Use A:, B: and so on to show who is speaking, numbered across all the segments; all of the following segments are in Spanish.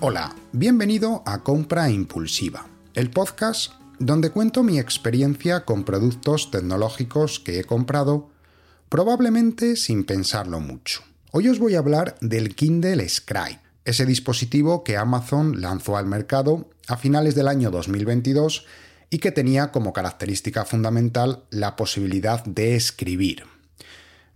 A: Hola, bienvenido a Compra Impulsiva, el podcast donde cuento mi experiencia con productos tecnológicos que he comprado probablemente sin pensarlo mucho. Hoy os voy a hablar del Kindle Scribe, ese dispositivo que Amazon lanzó al mercado a finales del año 2022 y que tenía como característica fundamental la posibilidad de escribir.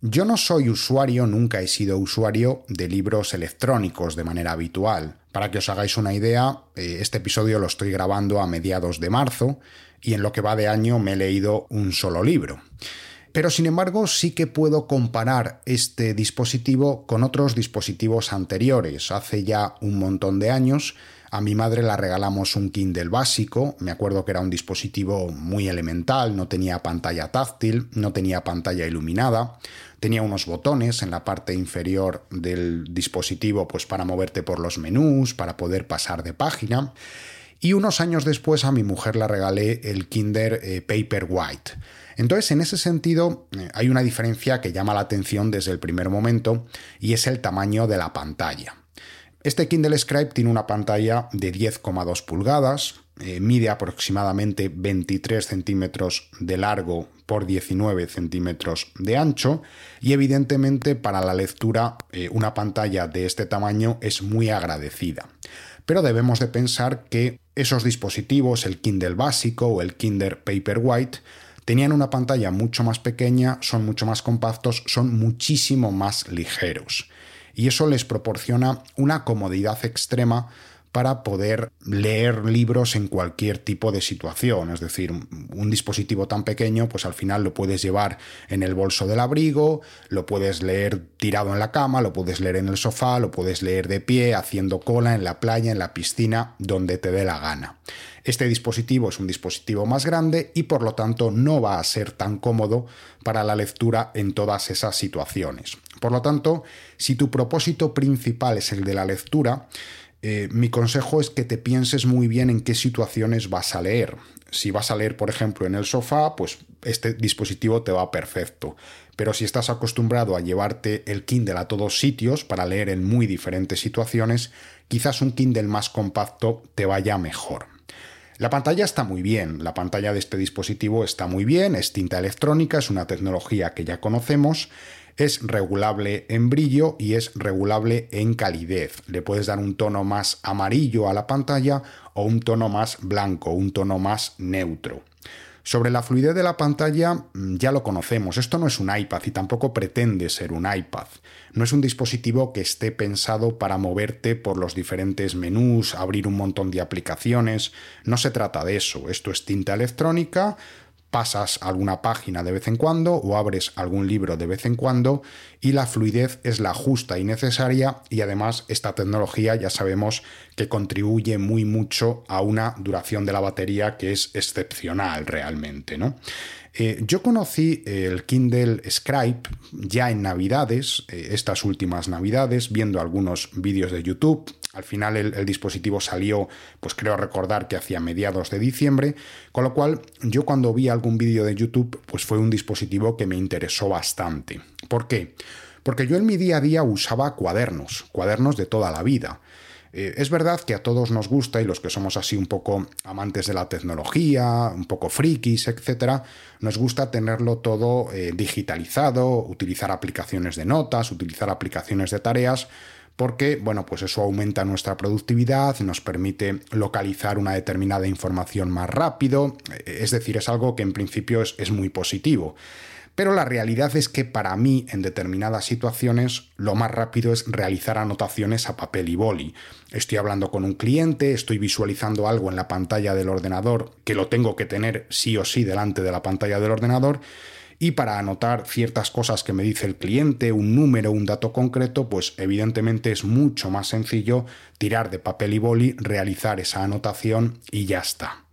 A: Yo no soy usuario, nunca he sido usuario de libros electrónicos de manera habitual. Para que os hagáis una idea, eh, este episodio lo estoy grabando a mediados de marzo y en lo que va de año me he leído un solo libro. Pero sin embargo sí que puedo comparar este dispositivo con otros dispositivos anteriores. Hace ya un montón de años a mi madre la regalamos un Kindle básico, me acuerdo que era un dispositivo muy elemental, no tenía pantalla táctil, no tenía pantalla iluminada, tenía unos botones en la parte inferior del dispositivo pues para moverte por los menús, para poder pasar de página. Y unos años después a mi mujer la regalé el Kindle eh, Paperwhite. Entonces, en ese sentido, eh, hay una diferencia que llama la atención desde el primer momento y es el tamaño de la pantalla. Este Kindle Scribe tiene una pantalla de 10,2 pulgadas, eh, mide aproximadamente 23 centímetros de largo por 19 centímetros de ancho y evidentemente para la lectura eh, una pantalla de este tamaño es muy agradecida. Pero debemos de pensar que esos dispositivos, el Kindle básico o el Kindle Paperwhite, tenían una pantalla mucho más pequeña, son mucho más compactos, son muchísimo más ligeros y eso les proporciona una comodidad extrema para poder leer libros en cualquier tipo de situación. Es decir, un dispositivo tan pequeño, pues al final lo puedes llevar en el bolso del abrigo, lo puedes leer tirado en la cama, lo puedes leer en el sofá, lo puedes leer de pie, haciendo cola en la playa, en la piscina, donde te dé la gana. Este dispositivo es un dispositivo más grande y por lo tanto no va a ser tan cómodo para la lectura en todas esas situaciones. Por lo tanto, si tu propósito principal es el de la lectura, eh, mi consejo es que te pienses muy bien en qué situaciones vas a leer. Si vas a leer, por ejemplo, en el sofá, pues este dispositivo te va perfecto. Pero si estás acostumbrado a llevarte el Kindle a todos sitios para leer en muy diferentes situaciones, quizás un Kindle más compacto te vaya mejor. La pantalla está muy bien, la pantalla de este dispositivo está muy bien, es tinta electrónica, es una tecnología que ya conocemos es regulable en brillo y es regulable en calidez. Le puedes dar un tono más amarillo a la pantalla o un tono más blanco, un tono más neutro. Sobre la fluidez de la pantalla mm, ya lo conocemos, esto no es un iPad y tampoco pretende ser un iPad. No es un dispositivo que esté pensado para moverte por los diferentes menús, abrir un montón de aplicaciones, no se trata de eso, esto es tinta electrónica, pasas alguna página de vez en cuando o abres algún libro de vez en cuando y la fluidez es la justa y necesaria y además esta tecnología ya sabemos que contribuye muy mucho a una duración de la batería que es excepcional realmente, ¿no? Eh, yo conocí el Kindle Scribe ya en Navidades, eh, estas últimas Navidades, viendo algunos vídeos de YouTube. Al final el, dispositivo salió, pues creo recordar que hacia mediados de diciembre, con lo cual yo cuando vi algún vídeo de YouTube, pues fue un dispositivo que me interesó bastante. ¿Por qué? Porque yo en mi día a día usaba cuadernos, cuadernos de toda la vida. Eh, es verdad que a todos nos gusta, y los que somos así un poco amantes de la tecnología, un poco frikis, etc., nos gusta tenerlo todo eh, digitalizado, utilizar aplicaciones de notas, utilizar aplicaciones de tareas, porque, bueno, pues eso aumenta nuestra productividad, nos permite localizar una determinada información más rápido, eh, es decir, es algo que en principio es muy positivo. Pero la realidad es que para mí, en determinadas situaciones, lo más rápido es realizar anotaciones a papel y boli. Estoy hablando con un cliente, estoy visualizando algo en la pantalla del ordenador, que lo tengo que tener sí o sí delante de la pantalla del ordenador, y para anotar ciertas cosas que me dice el cliente, un número, un dato concreto, pues evidentemente es mucho más sencillo tirar de papel y boli, realizar esa anotación y ya está.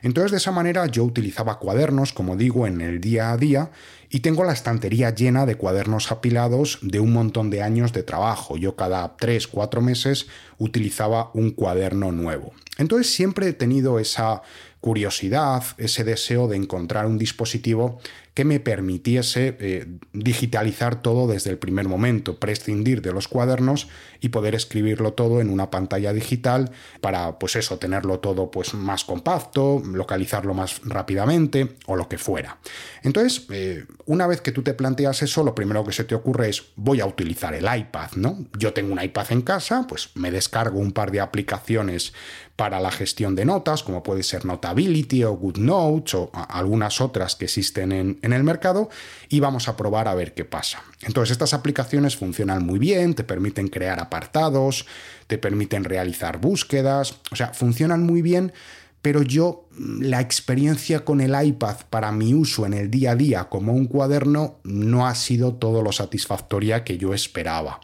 A: Entonces de esa manera yo utilizaba cuadernos, como digo, en el día a día y tengo la estantería llena de cuadernos apilados de un montón de años de trabajo. Yo cada 3, 4 meses utilizaba un cuaderno nuevo. Entonces siempre he tenido esa curiosidad, ese deseo de encontrar un dispositivo que me permitiese eh, digitalizar todo desde el primer momento, prescindir de los cuadernos y poder escribirlo todo en una pantalla digital para, pues eso, tenerlo todo pues, más compacto, localizarlo más rápidamente o lo que fuera. Entonces, eh, una vez que tú te planteas eso, lo primero que se te ocurre es voy a utilizar el iPad, ¿no? Yo tengo un iPad en casa, pues me descargo un par de aplicaciones para la gestión de notas, como puede ser Notability o GoodNotes o algunas otras que existen en, en el mercado, y vamos a probar a ver qué pasa. Entonces, estas aplicaciones funcionan muy bien, te permiten crear apartados, te permiten realizar búsquedas, o sea, funcionan muy bien pero yo la experiencia con el iPad para mi uso en el día a día como un cuaderno no ha sido todo lo satisfactoria que yo esperaba.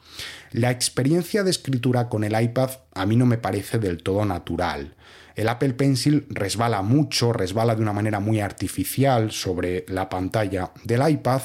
A: La experiencia de escritura con el iPad a mí no me parece del todo natural. El Apple Pencil resbala mucho, resbala de una manera muy artificial sobre la pantalla del iPad,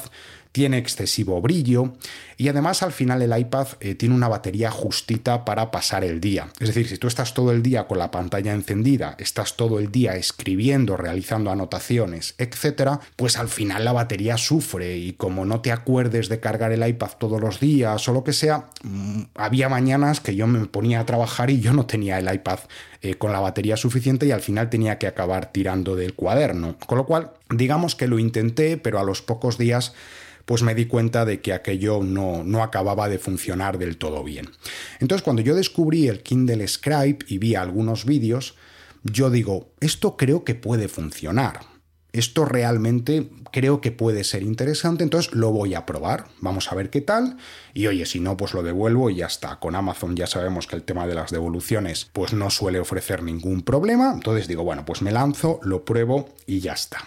A: tiene excesivo brillo y además al final el iPad eh, tiene una batería justita para pasar el día. Es decir, si tú estás todo el día con la pantalla encendida, estás todo el día escribiendo, realizando anotaciones, etcétera, pues al final la batería sufre y como no te acuerdes de cargar el iPad todos los días o lo que sea, mm, había mañanas que yo me ponía a trabajar y yo no tenía el iPad eh, con la batería suficiente y al final tenía que acabar tirando del cuaderno. Con lo cual, digamos que lo intenté, pero a los pocos días pues me di cuenta de que aquello no, no acababa de funcionar del todo bien. Entonces, cuando yo descubrí el Kindle Scribe y vi algunos vídeos, yo digo, esto creo que puede funcionar. Esto realmente creo que puede ser interesante, entonces lo voy a probar, vamos a ver qué tal, y oye, si no, pues lo devuelvo y ya está. Con Amazon ya sabemos que el tema de las devoluciones pues no suele ofrecer ningún problema, entonces digo, bueno, pues me lanzo, lo pruebo y ya está.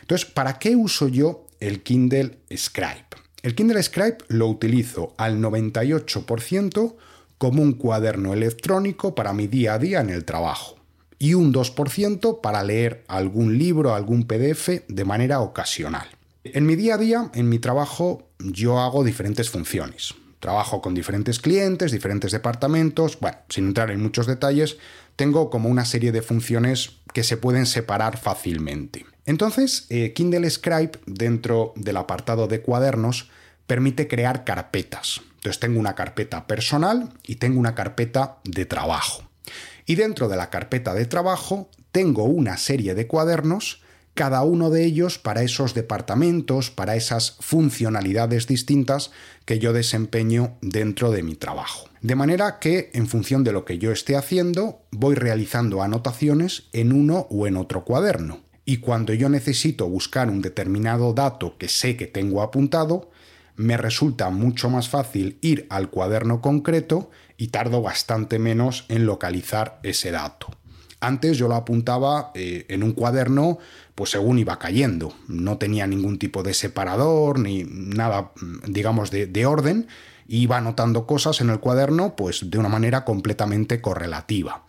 A: Entonces, ¿para qué uso yo el Kindle Scribe. El Kindle Scribe lo utilizo al 98% como un cuaderno electrónico para mi día a día en el trabajo y un 2% para leer algún libro, algún PDF de manera ocasional. En mi día a día, en mi trabajo, yo hago diferentes funciones. Trabajo con diferentes clientes, diferentes departamentos, bueno, sin entrar en muchos detalles, tengo como una serie de funciones que se pueden separar fácilmente. Entonces, eh, Kindle Scribe, dentro del apartado de cuadernos, permite crear carpetas. Entonces tengo una carpeta personal y tengo una carpeta de trabajo. Y dentro de la carpeta de trabajo tengo una serie de cuadernos, cada uno de ellos para esos departamentos, para esas funcionalidades distintas que yo desempeño dentro de mi trabajo. De manera que, en función de lo que yo esté haciendo, voy realizando anotaciones en uno o en otro cuaderno y cuando yo necesito buscar un determinado dato que sé que tengo apuntado, me resulta mucho más fácil ir al cuaderno concreto y tardo bastante menos en localizar ese dato. Antes yo lo apuntaba eh, en un cuaderno, pues según iba cayendo. No tenía ningún tipo de separador ni nada, digamos, de, de orden. Iba anotando cosas en el cuaderno, pues de una manera completamente correlativa.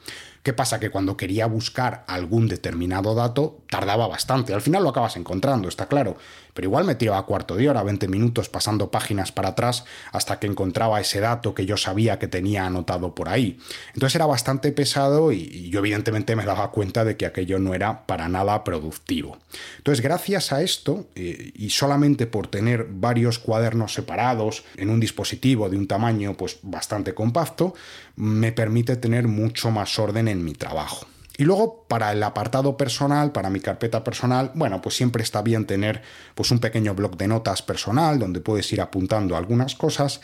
A: ¿Qué pasa? Que cuando quería buscar algún determinado dato tardaba bastante. Al final lo acabas encontrando, está claro pero igual me tiraba cuarto de hora, 20 minutos pasando páginas para atrás hasta que encontraba ese dato que yo sabía que tenía anotado por ahí. Entonces era bastante pesado y, yo evidentemente me daba cuenta de que aquello no era para nada productivo. Entonces gracias a esto eh, y solamente por tener varios cuadernos separados en un dispositivo de un tamaño pues bastante compacto, me permite tener mucho más orden en mi trabajo. Y luego para el apartado personal, para mi carpeta personal, bueno, pues siempre está bien tener pues un pequeño blog de notas personal donde puedes ir apuntando algunas cosas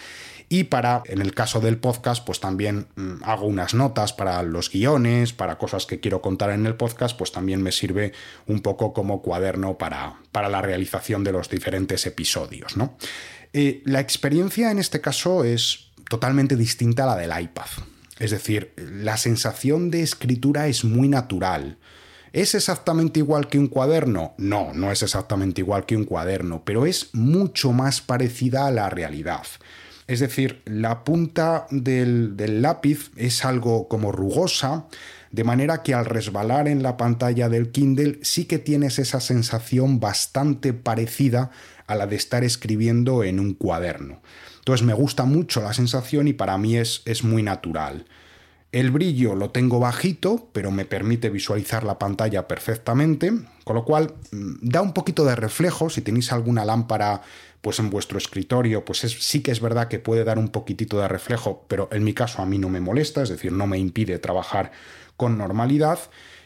A: y para, en el caso del podcast, pues también mm, hago unas notas para los guiones, para cosas que quiero contar en el podcast, pues también me sirve un poco como cuaderno para, para la realización de los diferentes episodios, ¿no? Eh, la experiencia en este caso es totalmente distinta a la del iPad. Es decir, la sensación de escritura es muy natural. ¿Es exactamente igual que un cuaderno? No, no es exactamente igual que un cuaderno, pero es mucho más parecida a la realidad. Es decir, la punta del, lápiz es algo como rugosa, de manera que al resbalar en la pantalla del Kindle sí que tienes esa sensación bastante parecida a la de estar escribiendo en un cuaderno. Entonces me gusta mucho la sensación y para mí es, es muy natural. El brillo lo tengo bajito, pero me permite visualizar la pantalla perfectamente, con lo cual mm, da un poquito de reflejo. Si tenéis alguna lámpara pues en vuestro escritorio, pues sí que es verdad que puede dar un poquitito de reflejo, pero en mi caso a mí no me molesta, es decir, no me impide trabajar con normalidad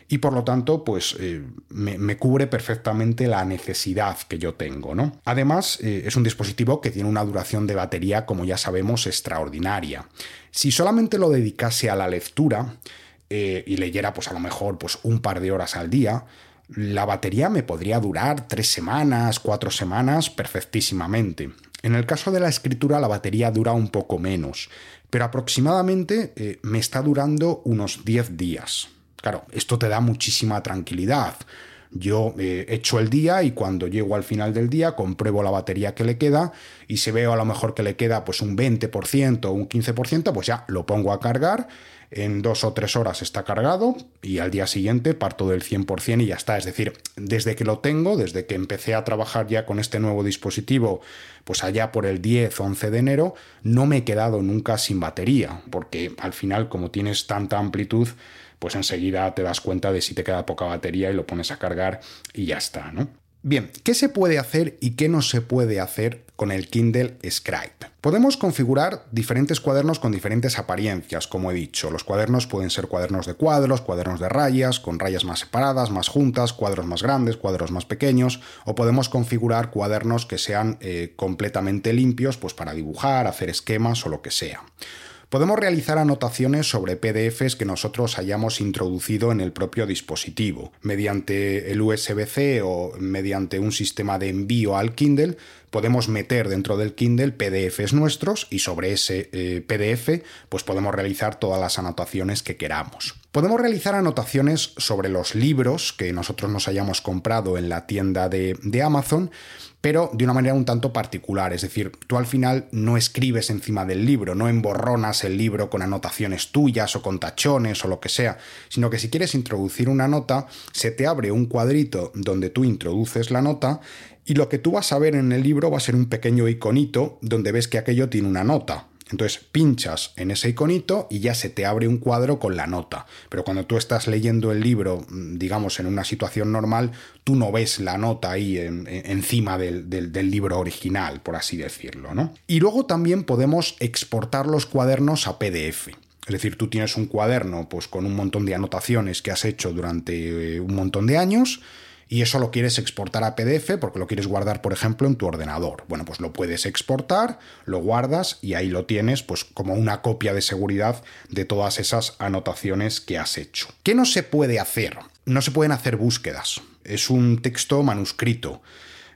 A: y por lo tanto pues eh, me, cubre perfectamente la necesidad que yo tengo. ¿no? Además eh, es un dispositivo que tiene una duración de batería como ya sabemos extraordinaria. Si solamente lo dedicase a la lectura eh, y leyera pues a lo mejor pues un par de horas al día, la batería me podría durar tres semanas, cuatro semanas perfectísimamente. En el caso de la escritura la batería dura un poco menos, pero aproximadamente me está durando unos 10 días. Claro, esto te da muchísima tranquilidad. Yo eh, echo el día y cuando llego al final del día compruebo la batería que le queda y si veo a lo mejor que le queda pues un 20% o un 15%, pues ya lo pongo a cargar. En dos o tres horas está cargado y al día siguiente parto del 100% y ya está. Es decir, desde que lo tengo, desde que empecé a trabajar ya con este nuevo dispositivo, pues allá por el 10 o 11 de enero, no me he quedado nunca sin batería, porque al final como tienes tanta amplitud, pues enseguida te das cuenta de si te queda poca batería y lo pones a cargar y ya está, ¿no? Bien, ¿qué se puede hacer y qué no se puede hacer con el Kindle Scribe? Podemos configurar diferentes cuadernos con diferentes apariencias, como he dicho. Los cuadernos pueden ser cuadernos de cuadros, cuadernos de rayas, con rayas más separadas, más juntas, cuadros más grandes, cuadros más pequeños, o podemos configurar cuadernos que sean eh, completamente limpios, pues para dibujar, hacer esquemas o lo que sea. Podemos realizar anotaciones sobre PDFs que nosotros hayamos introducido en el propio dispositivo. Mediante el USB-C o mediante un sistema de envío al Kindle, podemos meter dentro del Kindle PDFs nuestros y sobre ese eh, PDF pues podemos realizar todas las anotaciones que queramos. Podemos realizar anotaciones sobre los libros que nosotros nos hayamos comprado en la tienda de, de Amazon pero de una manera un tanto particular. Es decir, tú al final no escribes encima del libro, no emborronas el libro con anotaciones tuyas o con tachones o lo que sea, sino que si quieres introducir una nota, se te abre un cuadrito donde tú introduces la nota y lo que tú vas a ver en el libro va a ser un pequeño iconito donde ves que aquello tiene una nota. Entonces pinchas en ese iconito y ya se te abre un cuadro con la nota. Pero cuando tú estás leyendo el libro, mm, digamos, en una situación normal, tú no ves la nota ahí encima del, del, libro original, por así decirlo. ¿no? Y luego también podemos exportar los cuadernos a PDF. Es decir, tú tienes un cuaderno pues, con un montón de anotaciones que has hecho durante eh, un montón de años y eso lo quieres exportar a PDF porque lo quieres guardar, por ejemplo, en tu ordenador. Bueno, pues lo puedes exportar, lo guardas y ahí lo tienes pues como una copia de seguridad de todas esas anotaciones que has hecho. ¿Qué no se puede hacer? No se pueden hacer búsquedas. Es un texto manuscrito.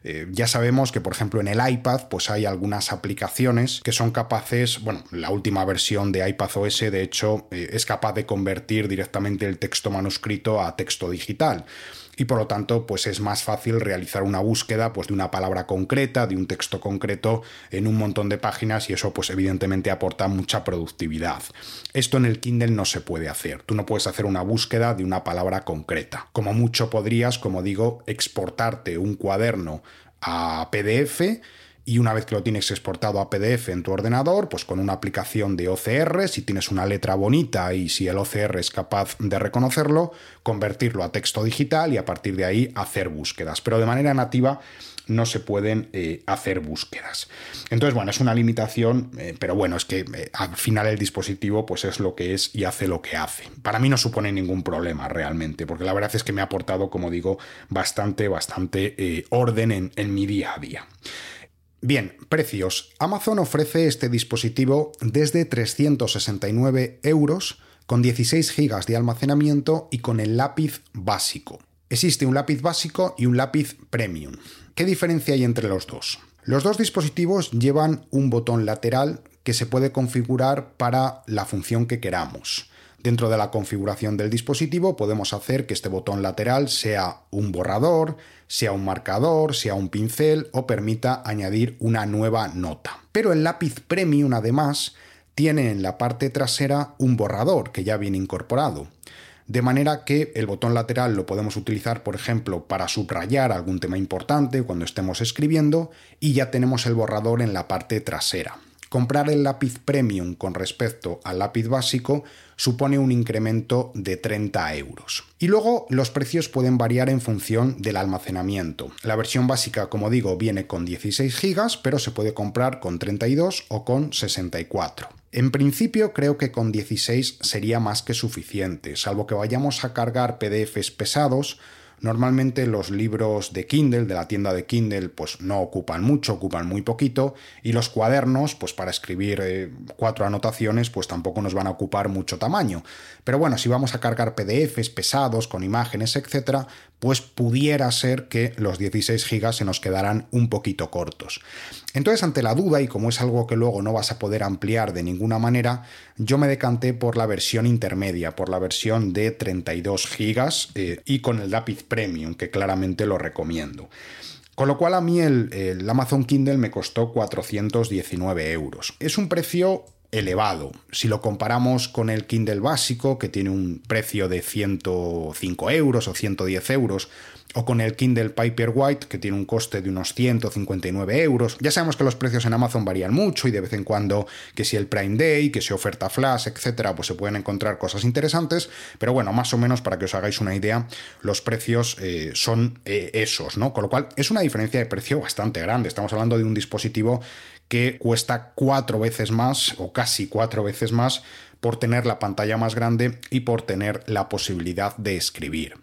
A: Eh, ya sabemos que, por ejemplo, en el iPad, pues hay algunas aplicaciones que son capaces, bueno, la última versión de iPad OS, de hecho, eh, es capaz de convertir directamente el texto manuscrito a texto digital y por lo tanto pues es más fácil realizar una búsqueda pues de una palabra concreta, de un texto concreto en un montón de páginas y eso pues evidentemente aporta mucha productividad. Esto en el Kindle no se puede hacer. Tú no puedes hacer una búsqueda de una palabra concreta. Como mucho podrías, como digo, exportarte un cuaderno a PDF y una vez que lo tienes exportado a PDF en tu ordenador, pues con una aplicación de OCR, si tienes una letra bonita y si el OCR es capaz de reconocerlo, convertirlo a texto digital y a partir de ahí hacer búsquedas. Pero de manera nativa no se pueden eh, hacer búsquedas. Entonces, bueno, es una limitación, eh, pero bueno, es que eh, al final el dispositivo pues es lo que es y hace lo que hace. Para mí no supone ningún problema realmente, porque la verdad es que me ha aportado, como digo, bastante, bastante orden en, en mi día a día. Bien, precios. Amazon ofrece este dispositivo desde 369 euros con 16 GB de almacenamiento y con el lápiz básico. Existe un lápiz básico y un lápiz premium. ¿Qué diferencia hay entre los dos? Los dos dispositivos llevan un botón lateral que se puede configurar para la función que queramos. Dentro de la configuración del dispositivo podemos hacer que este botón lateral sea un borrador, sea un marcador, sea un pincel o permita añadir una nueva nota. Pero el lápiz Premium además tiene en la parte trasera un borrador que ya viene incorporado. De manera que el botón lateral lo podemos utilizar, por ejemplo, para subrayar algún tema importante cuando estemos escribiendo y ya tenemos el borrador en la parte trasera. Comprar el lápiz premium con respecto al lápiz básico supone un incremento de 30 euros. Y luego los precios pueden variar en función del almacenamiento. La versión básica, como digo, viene con 16 GB, pero se puede comprar con 32 o con 64. En principio creo que con 16 sería más que suficiente, salvo que vayamos a cargar PDFs pesados, Normalmente los libros de Kindle, de la tienda de Kindle, pues no ocupan mucho, ocupan muy poquito, y los cuadernos, pues para escribir eh, cuatro anotaciones, pues tampoco nos van a ocupar mucho tamaño. Pero bueno, si vamos a cargar PDFs pesados, con imágenes, etcétera, pues pudiera ser que los 16 GB se nos quedaran un poquito cortos. Entonces, ante la duda, y como es algo que luego no vas a poder ampliar de ninguna manera, yo me decanté por la versión intermedia, por la versión de 32 GB eh, y con el lápiz premium, que claramente lo recomiendo. Con lo cual a mí el, el, Amazon Kindle me costó 419 euros. Es un precio elevado. Si lo comparamos con el Kindle básico, que tiene un precio de 105 euros o 110 euros, o con el Kindle Paperwhite, que tiene un coste de unos 159 euros. Ya sabemos que los precios en Amazon varían mucho y de vez en cuando, que si el Prime Day, que si oferta flash, etcétera, pues se pueden encontrar cosas interesantes. Pero bueno, más o menos para que os hagáis una idea, los precios eh, son eh, esos, ¿no? Con lo cual es una diferencia de precio bastante grande. Estamos hablando de un dispositivo que cuesta cuatro veces más o casi cuatro veces más por tener la pantalla más grande y por tener la posibilidad de escribir.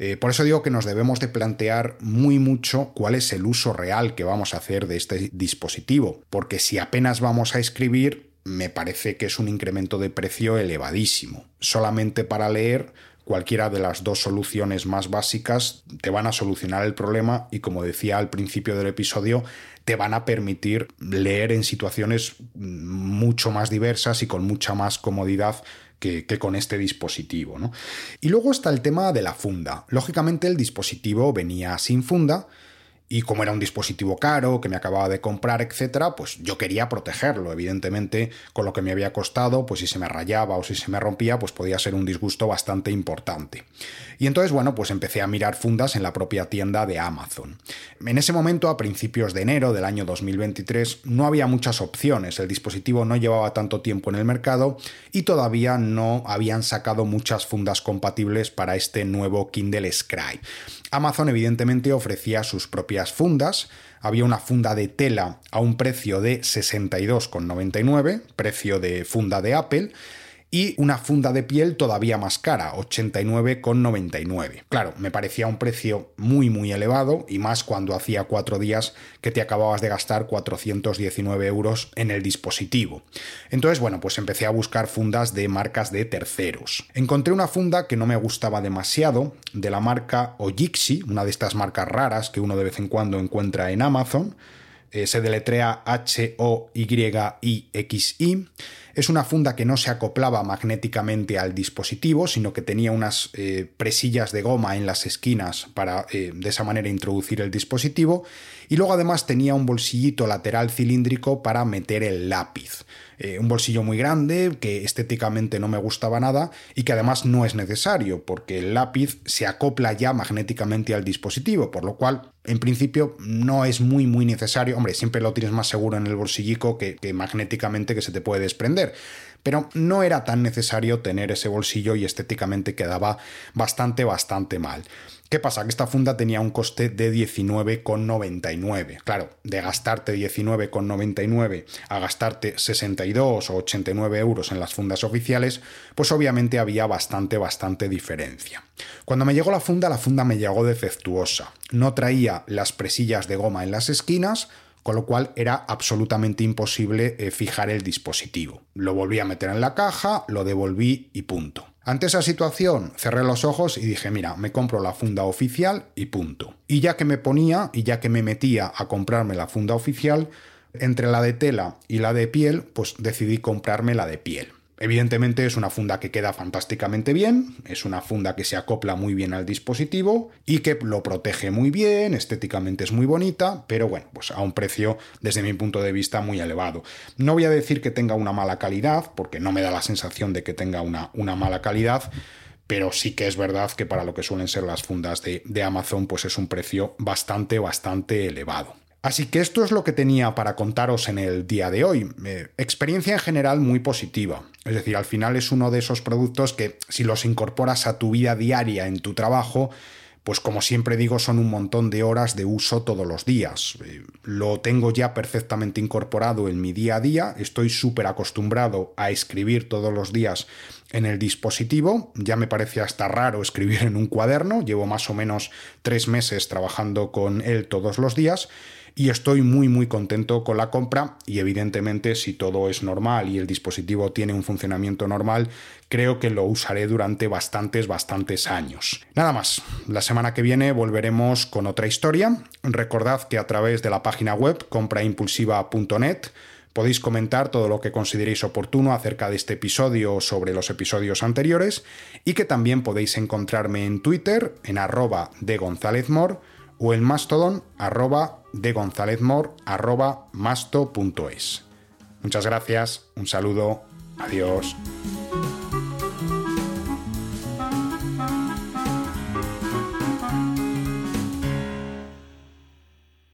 A: Eh, por eso digo que nos debemos de plantear muy mucho cuál es el uso real que vamos a hacer de este dispositivo, porque si apenas vamos a escribir, me parece que es un incremento de precio elevadísimo. Solamente para leer, cualquiera de las dos soluciones más básicas te van a solucionar el problema y como decía al principio del episodio, te van a permitir leer en situaciones mucho más diversas y con mucha más comodidad que, con este dispositivo. ¿no? Y luego está el tema de la funda. Lógicamente el dispositivo venía sin funda y como era un dispositivo caro que me acababa de comprar, etcétera, pues yo quería protegerlo. Evidentemente, con lo que me había costado, pues si se me rayaba o si se me rompía, pues podía ser un disgusto bastante importante. Y entonces, bueno, pues empecé a mirar fundas en la propia tienda de Amazon. En ese momento, a principios de enero del año 2023, no había muchas opciones. El dispositivo no llevaba tanto tiempo en el mercado y todavía no habían sacado muchas fundas compatibles para este nuevo Kindle Scribe. Amazon evidentemente ofrecía sus propias fundas. Había una funda de tela a un precio de 62,99, precio de funda de Apple, y una funda de piel todavía más cara, 89,99. Claro, me parecía un precio muy muy elevado y más cuando hacía cuatro días que te acababas de gastar 419 euros en el dispositivo. Entonces, bueno, pues empecé a buscar fundas de marcas de terceros. Encontré una funda que no me gustaba demasiado, de la marca Ojixi, una de estas marcas raras que uno de vez en cuando encuentra en Amazon. Eh, se deletrea H-O-Y-I-X-I. Es una funda que no se acoplaba magnéticamente al dispositivo, sino que tenía unas eh, presillas de goma en las esquinas para eh, de esa manera introducir el dispositivo. Y luego además tenía un bolsillito lateral cilíndrico para meter el lápiz. Eh, un bolsillo muy grande que estéticamente no me gustaba nada y que además no es necesario porque el lápiz se acopla ya magnéticamente al dispositivo, por lo cual en principio no es muy muy necesario. Hombre, siempre lo tienes más seguro en el bolsillico que, que magnéticamente que se te puede desprender pero no era tan necesario tener ese bolsillo y estéticamente quedaba bastante, bastante mal. ¿Qué pasa? Que esta funda tenía un coste de 19,99. Claro, de gastarte 19,99 a gastarte 62 o 89 euros en las fundas oficiales, pues obviamente había bastante, bastante diferencia. Cuando me llegó la funda, la funda me llegó defectuosa. No traía las presillas de goma en las esquinas, con lo cual era absolutamente imposible eh, fijar el dispositivo. Lo volví a meter en la caja, lo devolví y punto. Ante esa situación cerré los ojos y dije, mira, me compro la funda oficial y punto. Y ya que me ponía y ya que me metía a comprarme la funda oficial, entre la de tela y la de piel, pues decidí comprarme la de piel. Evidentemente es una funda que queda fantásticamente bien, es una funda que se acopla muy bien al dispositivo y que lo protege muy bien, estéticamente es muy bonita, pero bueno, pues a un precio desde mi punto de vista muy elevado. No voy a decir que tenga una mala calidad, porque no me da la sensación de que tenga una, una mala calidad, pero sí que es verdad que para lo que suelen ser las fundas de, de Amazon, pues es un precio bastante, bastante elevado. Así que esto es lo que tenía para contaros en el día de hoy. Eh, experiencia en general muy positiva. Es decir, al final es uno de esos productos que si los incorporas a tu vida diaria en tu trabajo, pues como siempre digo, son un montón de horas de uso todos los días. Eh, lo tengo ya perfectamente incorporado en mi día a día, estoy súper acostumbrado a escribir todos los días en el dispositivo, ya me parece hasta raro escribir en un cuaderno, llevo más o menos tres meses trabajando con él todos los días y estoy muy muy contento con la compra y evidentemente si todo es normal y el dispositivo tiene un funcionamiento normal, creo que lo usaré durante bastantes, bastantes años. Nada más, la semana que viene volveremos con otra historia. Recordad que a través de la página web compraimpulsiva.net Podéis comentar todo lo que consideréis oportuno acerca de este episodio o sobre los episodios anteriores y que también podéis encontrarme en Twitter en arroba de González o en Mastodon arroba de González arroba masto.es. Muchas gracias, un saludo, adiós.